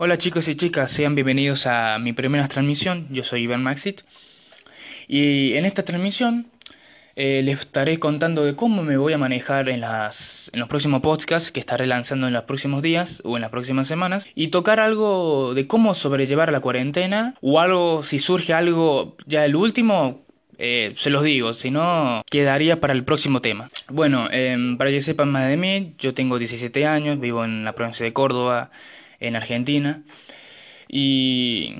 Hola chicos y chicas, sean bienvenidos a mi primera transmisión. Yo soy Iván Maxit. Y en esta transmisión eh, les estaré contando de cómo me voy a manejar en, las, en los próximos podcasts que estaré lanzando en los próximos días o en las próximas semanas. Y tocar algo de cómo sobrellevar la cuarentena o algo, si surge algo ya el último, eh, se los digo, si no, quedaría para el próximo tema. Bueno, em, para que sepan más de mí, yo tengo 17 años, vivo en la provincia de Córdoba en Argentina. Y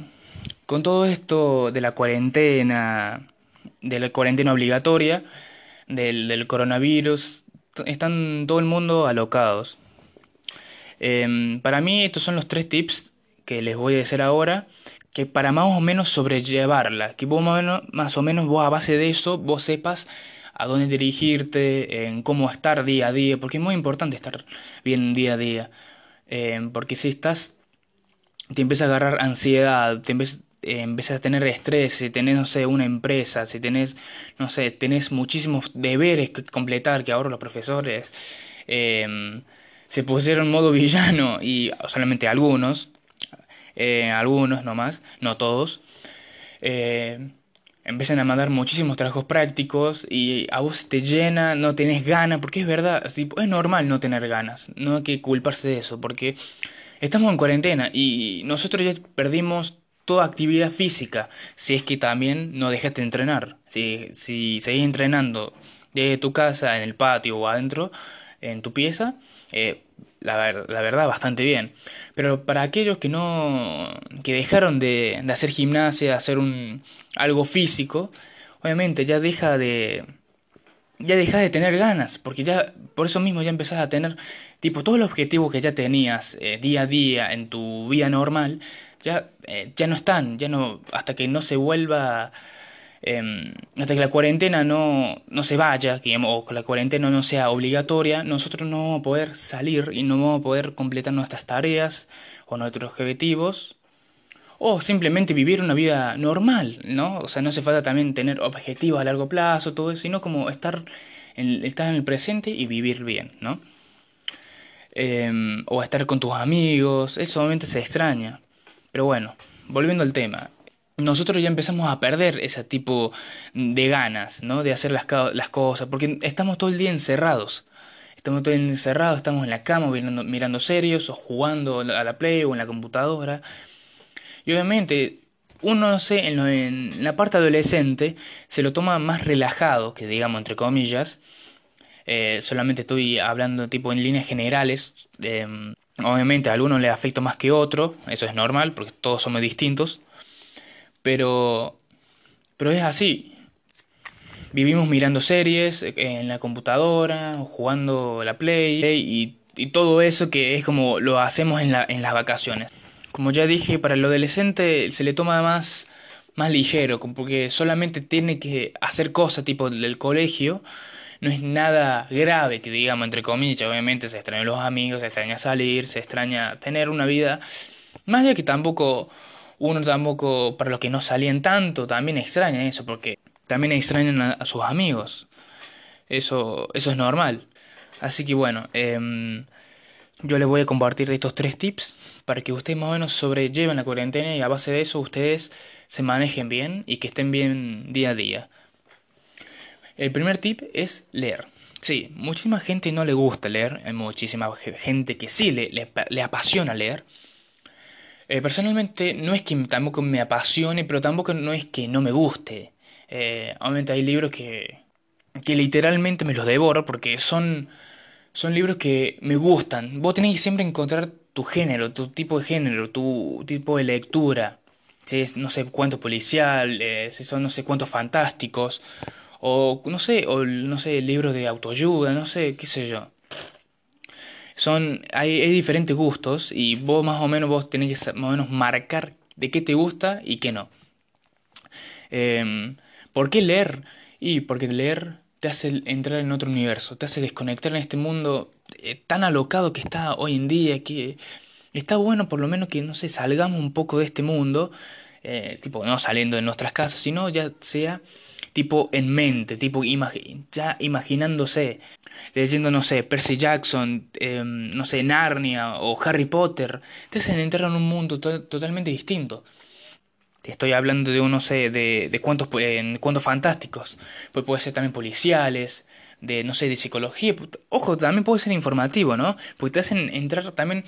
con todo esto de la cuarentena, de la cuarentena obligatoria, del, coronavirus, están todo el mundo alocados. Em, para mí estos son los tres tips que les voy a decir ahora, que para más o menos sobrellevarla, que vos más o menos, más o menos vos a base de eso, vos sepas a dónde dirigirte, en cómo estar día a día, porque es muy importante estar bien día a día. Em, porque si estás, te empieza a agarrar ansiedad, te empieza, eh, empiezas a tener estrés, si tenés, no sé, una empresa, si tenés, no sé, tenés muchísimos deberes que completar, que ahora los profesores em, se pusieron modo villano y solamente algunos, eh, algunos nomás, no todos. Eh, empiezan a mandar muchísimos trabajos prácticos y a vos te llena, no tenés ganas, porque es verdad, es normal no tener ganas, no hay que culparse de eso, porque estamos en cuarentena y nosotros ya perdimos toda actividad física, si es que también no dejaste de entrenar, si, si seguís entrenando desde tu casa, en el patio o adentro, en tu pieza, eh, la, verdad bastante bien. Pero para aquellos que no, que dejaron de, de hacer gimnasia, hacer un, algo físico, obviamente ya deja de, ya dejas de tener ganas, porque ya, por eso mismo ya empezás a tener, tipo, todos los objetivos que ya tenías eh, día a día en tu vida normal, ya, eh, ya no están, ya no, hasta que no se vuelva Em, hasta que la cuarentena no, no se vaya, o que la cuarentena no sea obligatoria, nosotros no vamos a poder salir y no vamos a poder completar nuestras tareas o nuestros objetivos, o simplemente vivir una vida normal, ¿no? O sea, no hace falta también tener objetivos a largo plazo, todo eso, sino como estar en, estar en el presente y vivir bien, ¿no? Em, o estar con tus amigos, eso obviamente se extraña. Pero bueno, volviendo al tema, nosotros ya empezamos a perder ese tipo de ganas, ¿no? De hacer las, las cosas, porque estamos todo el día encerrados. Estamos todo el día encerrados, estamos en la cama mirando, mirando serios o jugando a la Play o en la computadora. Y obviamente, uno, no sé, en, la parte adolescente se lo toma más relajado, que digamos, entre comillas. Eh, solamente estoy hablando tipo en líneas generales. Em, obviamente a algunos le afecta más que otro, eso es normal, porque todos somos distintos. Pero, pero es así. Vivimos mirando series eh, en la computadora, jugando la Play y, todo eso que es como lo hacemos en las vacaciones. Como ya dije, para el adolescente se le toma más, más ligero, porque solamente tiene que hacer cosas tipo del colegio. No es nada grave que digamos, entre comillas, obviamente se extrañan los amigos, se extraña salir, se extraña tener una vida. Más allá que tampoco uno tampoco, para los que no salían tanto, también extraña eso, porque también extrañan a, sus amigos. Eso, eso es normal. Así que bueno, em, yo les voy a compartir estos tres tips para que ustedes más o menos sobrelleven la cuarentena y a base de eso ustedes se manejen bien y que estén bien día a día. El primer tip es leer. Sí, muchísima gente no le gusta leer, hay muchísima gente que sí le, le apasiona leer, eh, personalmente no es que tampoco me apasione, pero tampoco no es que no me guste. Eh, obviamente hay libros que, que literalmente me los devoro porque son, son libros que me gustan. Vos tenés que siempre encontrar tu género, tu tipo de género, tu tipo de lectura. Si es no sé cuánto policial, eh, si son no sé cuántos fantásticos, o no sé, o no sé, libros de autoayuda, no sé, qué sé yo son hay, diferentes gustos y vos más o menos vos tenés que más o menos marcar de qué te gusta y qué no. Em, ¿Por qué leer? Y porque leer te hace entrar en otro universo, te hace desconectar en este mundo eh, tan alocado que está hoy en día, que está bueno por lo menos que, no sé, salgamos un poco de este mundo, eh, tipo, no saliendo de nuestras casas, sino ya sea tipo en mente, tipo ya imaginándose, leyendo, no sé, Percy Jackson, em, no sé, Narnia o Harry Potter, te hacen entrar en un mundo totalmente distinto. Estoy hablando de, no sé, de, de cuentos, cuentos fantásticos, pues puede ser también policiales, de, no sé, de psicología. Ojo, también puede ser informativo, ¿no? Porque te hacen entrar también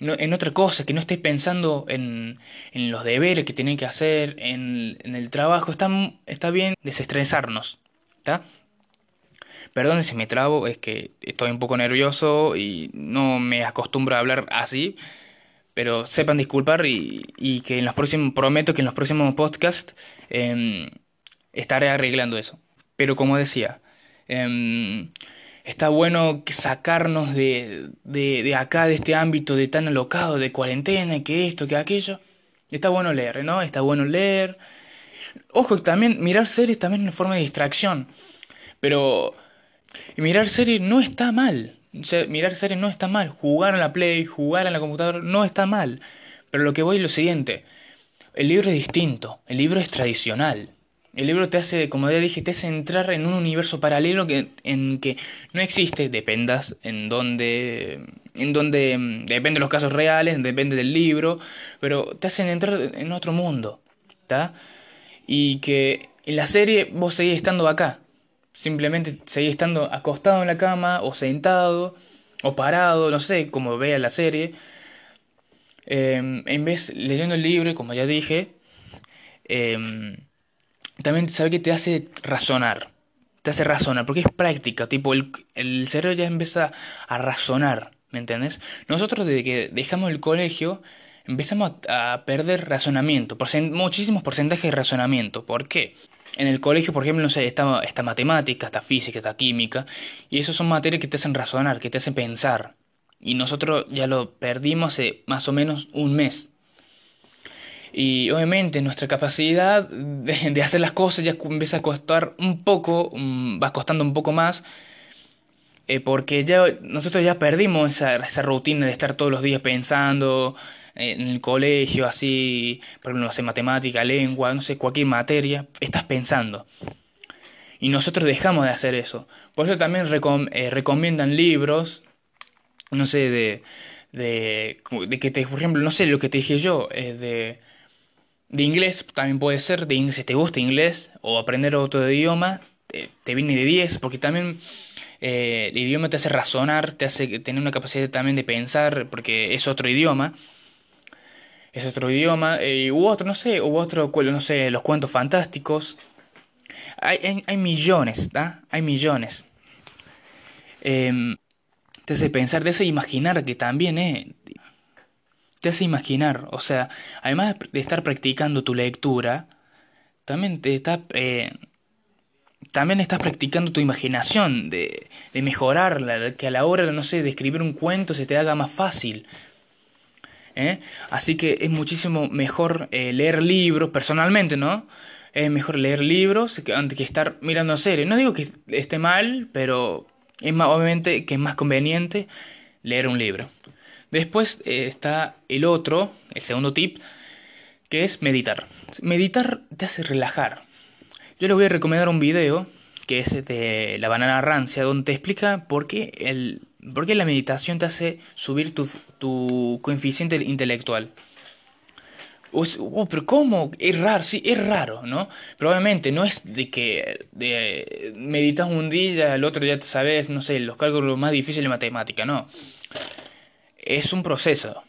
en otra cosa, que no estés pensando en, en los deberes que tienen que hacer, en, el trabajo. Está, está bien desestresarnos, ¿está? Perdón si me trabo, es que estoy un poco nervioso y no me acostumbro a hablar así. Pero sepan disculpar y, y que en los próximos, prometo que en los próximos podcasts em, estaré arreglando eso. Pero como decía, Em, está bueno sacarnos de, de, de, acá, de este ámbito de tan alocado, de cuarentena, que esto, que aquello. Está bueno leer, ¿no? Está bueno leer. Ojo, también mirar series también es una forma de distracción. Pero mirar series no está mal. mirar series no está mal. Jugar en la Play, jugar en la computadora no está mal. Pero lo que voy es lo siguiente. El libro es distinto. El libro es tradicional. El libro te hace, como ya dije, te hace entrar en un universo paralelo que, en que no existe, dependas en donde, en donde, mm, depende de los casos reales, depende del libro, pero te hacen entrar en otro mundo, ¿está? Y que en la serie vos seguís estando acá, simplemente seguís estando acostado en la cama, o sentado, o parado, no sé, como vea la serie, em, en vez leyendo el libro, como ya dije, eh, también sabe que te hace razonar. Te hace razonar, porque es práctica, tipo, el, el cerebro ya empieza a razonar, ¿me entiendes? Nosotros desde que dejamos el colegio empezamos a, perder razonamiento, muchísimos porcentajes de razonamiento. ¿Por qué? En el colegio, por ejemplo, no sé, está, matemática, está física, está química, y eso son materias que te hacen razonar, que te hacen pensar. Y nosotros ya lo perdimos hace más o menos un mes. Y obviamente nuestra capacidad de, hacer las cosas ya empieza a costar un poco, mm, va costando un poco más, eh, porque ya nosotros ya perdimos esa, esa rutina de estar todos los días pensando eh, en el colegio, así, por ejemplo, matemática, lengua, no sé, cualquier materia, estás pensando. Y nosotros dejamos de hacer eso. Por eso también eh, recomiendan libros, no sé, de, de, de que te, por ejemplo, no sé, lo que te dije yo, de de inglés también puede ser, de inglés, si te gusta inglés o aprender otro idioma, te, viene de 10, porque también eh, el idioma te hace razonar, te hace tener una capacidad también de pensar, porque es otro idioma. Es otro idioma, eh, u otro, no sé, u otro, no sé, los cuentos fantásticos. Hay, hay, millones, ¿está? Hay millones. Eh, te hace pensar, te hace imaginar que también, eh, te hace imaginar. O sea, además de estar practicando tu lectura, también te está... Eh, también estás practicando tu imaginación, de, de mejorarla, que a la hora, no sé, de escribir un cuento se te haga más fácil. ¿eh? Así que es muchísimo mejor eh, leer libros, personalmente, ¿no? Es mejor leer libros que, antes que estar mirando series. No digo que esté mal, pero es más, obviamente que es más conveniente leer un libro. Después eh, está el otro, el segundo tip, que es meditar. Meditar te hace relajar. Yo le voy a recomendar un video que es de la banana rancia, donde te explica por qué, el, por qué la meditación te hace subir tu, coeficiente intelectual. Oh, pero ¿cómo? Es raro, sí, es raro, ¿no? Pero obviamente no es de que meditas un día, el otro día te sabes, no sé, los cálculos más difíciles de matemática, no es un proceso,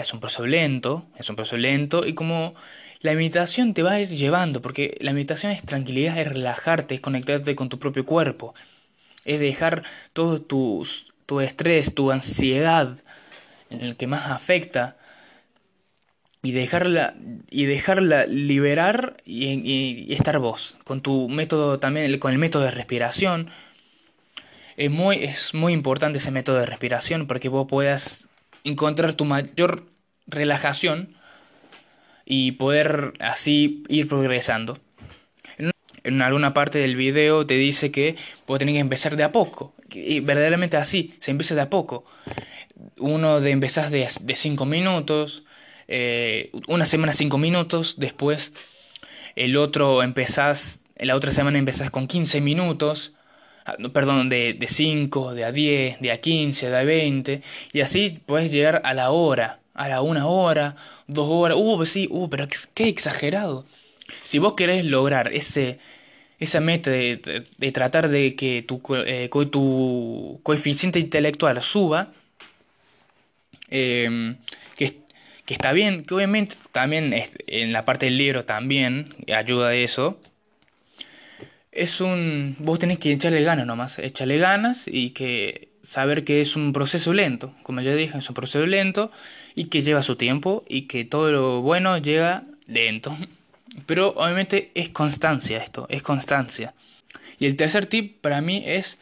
es un proceso lento, es un proceso lento y como la meditación te va a ir llevando, porque la meditación es tranquilidad, es relajarte, es conectarte con tu propio cuerpo, es dejar todo tu, tu estrés, tu ansiedad, en el que más afecta, y dejarla, y dejarla liberar y, y, estar vos, con tu método también, con el método de respiración. Es muy, es muy importante ese método de respiración porque vos puedas encontrar tu mayor relajación y poder así ir progresando. En alguna parte del video te dice que vos tenés que empezar de a poco. Y verdaderamente así, se empieza de a poco. Uno de empezás de 5 minutos, eh, una semana 5 minutos, después el otro empezás la otra semana empezás con 15 minutos, perdón, de, de 5, de a 10, de a 15, de a 20, y así puedes llegar a la hora, a la una hora, dos horas, uh, sí, uh, pero qué exagerado. Si vos querés lograr ese, esa meta de, tratar de que tu, eh, tu coeficiente intelectual suba, em, que, que, está bien, que obviamente también en la parte del libro también ayuda a eso. Es un. Vos tenés que echarle ganas nomás, echarle ganas y que saber que es un proceso lento, como ya dije, es un proceso lento y que lleva su tiempo y que todo lo bueno llega lento. Pero obviamente es constancia esto, es constancia. Y el tercer tip para mí es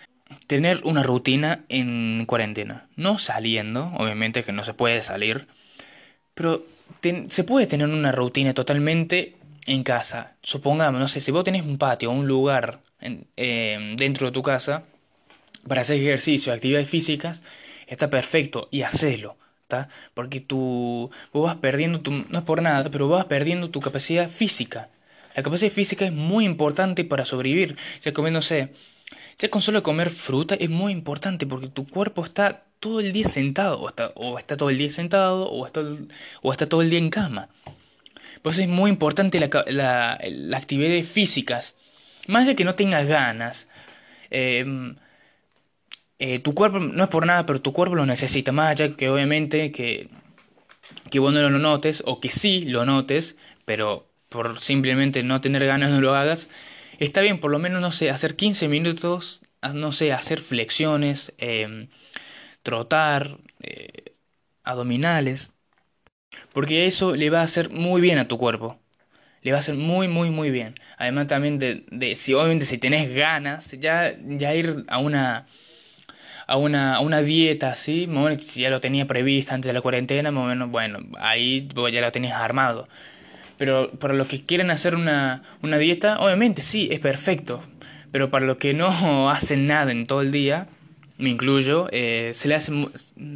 tener una rutina en cuarentena. No saliendo, obviamente que no se puede salir. Pero se puede tener una rutina totalmente en casa. Supongamos, no sé, si vos tenés un patio o un lugar em, dentro de tu casa para hacer ejercicio, actividades físicas, está perfecto y hacelo. Porque tú, vos vas perdiendo, tu, no es por nada, pero vas perdiendo tu capacidad física. La capacidad física es muy importante para sobrevivir. Ya comiéndose, ya con solo comer fruta es muy importante porque tu cuerpo está todo el día sentado, o está, o está todo el día sentado, o está, o está todo el día en cama. Por eso es muy importante la, la, las actividades. Más de que no tengas ganas, eh, eh, tu cuerpo, no es por nada, pero tu cuerpo lo necesita, más allá que obviamente que, que vos no lo notes, o que sí lo notes, pero por simplemente no tener ganas no lo hagas, está bien, por lo menos, no sé, hacer 15 minutos, no sé, hacer flexiones, em, trotar, eh, abdominales, porque eso le va a hacer muy bien a tu cuerpo. Le va a hacer muy, muy, muy bien. Además también de, si obviamente si tenés ganas, ya, ya ir a una a una, a una dieta así, si ya lo tenía prevista antes de la cuarentena, bueno, ahí ya lo tenías armado. Pero para los que quieren hacer una, una dieta, obviamente sí, es perfecto. Pero para los que no hacen nada en todo el día, me incluyo, eh, se le hace,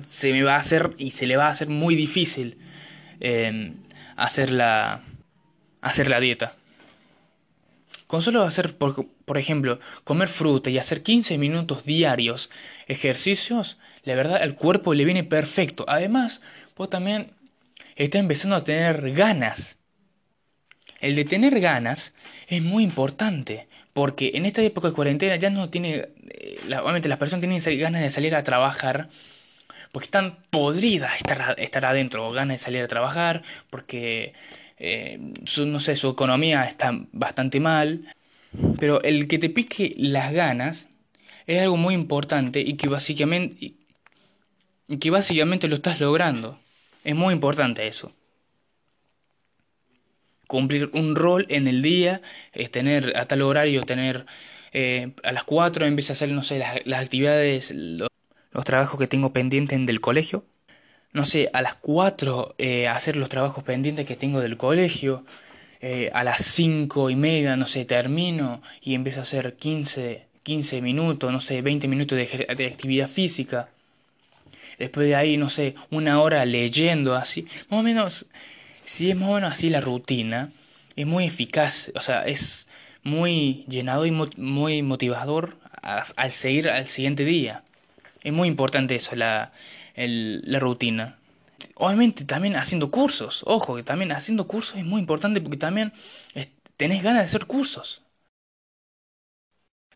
se me va a hacer y se le va a hacer muy difícil hacer, la, hacer la dieta. Con solo hacer, por, por, ejemplo, comer fruta y hacer 15 minutos diarios ejercicios, la verdad el cuerpo le viene perfecto. Además, vos también estás empezando a tener ganas. El de tener ganas es muy importante, porque en esta época de cuarentena ya no tiene, eh, obviamente las personas tienen ganas de salir a trabajar, porque están podridas estar, estar adentro, ganas de salir a trabajar, porque eh, su, no sé, su economía está bastante mal. Pero el que te pique las ganas es algo muy importante y que básicamente, y que básicamente lo estás logrando. Es muy importante eso. Cumplir un rol en el día, es tener a tal horario, tener eh, a las 4 empieza a hacer, no sé, las, actividades, los, los, trabajos que tengo pendientes del colegio no sé, a las 4 eh, hacer los trabajos pendientes que tengo del colegio, eh, a las 5 y media, no sé, termino y empiezo a hacer 15, 15 minutos, no sé, 20 minutos de, de actividad física. Después de ahí, no sé, una hora leyendo así. Más o menos, si es más o menos así la rutina, es muy eficaz, o sea, es muy llenado y muy motivador al seguir al siguiente día. Es muy importante eso, la, la rutina. Obviamente también haciendo cursos, ojo, que también haciendo cursos es muy importante porque también tenés ganas de hacer cursos.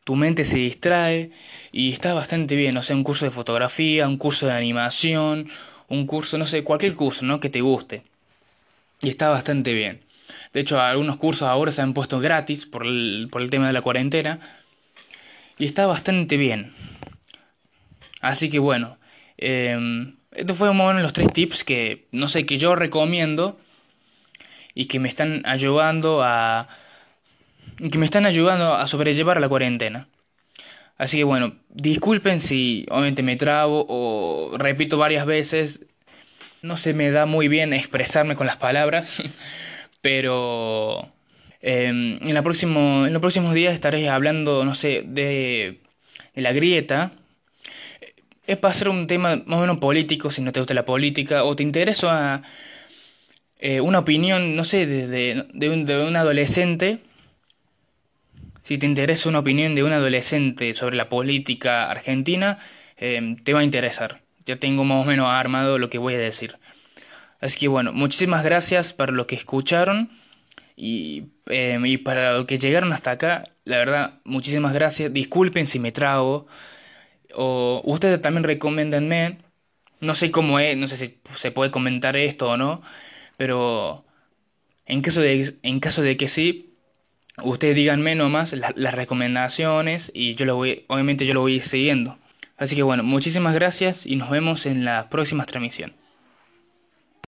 Tu mente se distrae y está bastante bien, no sé, un curso de fotografía, un curso de animación, un curso, no sé, cualquier curso, ¿no? Que te guste. Y está bastante bien. De hecho, algunos cursos ahora se han puesto gratis por el, por el tema de la cuarentena. Y está bastante bien. Así que bueno, eh, estos fueron más los tres tips que, no sé, que yo recomiendo y que me están ayudando a... que me están ayudando a sobrellevar la cuarentena. Así que bueno, disculpen si obviamente me trabo o repito varias veces. No se me da muy bien expresarme con las palabras, pero em, en, en los próximos días estaré hablando, no sé, de, de la grieta es para hacer un tema más o menos político, si no te gusta la política, o te interesa eh, una opinión, no sé, de, de, un, de un adolescente Si te interesa una opinión de un adolescente sobre la política argentina, em, te va a interesar. Ya tengo más o menos armado lo que voy a decir. Así que bueno, muchísimas gracias por lo que escucharon y, em, y para lo que llegaron hasta acá. La verdad, muchísimas gracias. Disculpen si me trago. O ustedes también recomiéndenme. No sé cómo es, no sé si se puede comentar esto o no. Pero en caso de, en caso de que sí, ustedes díganme nomás las recomendaciones y yo lo voy, obviamente yo lo voy siguiendo. Así que bueno, muchísimas gracias y nos vemos en la próxima transmisión.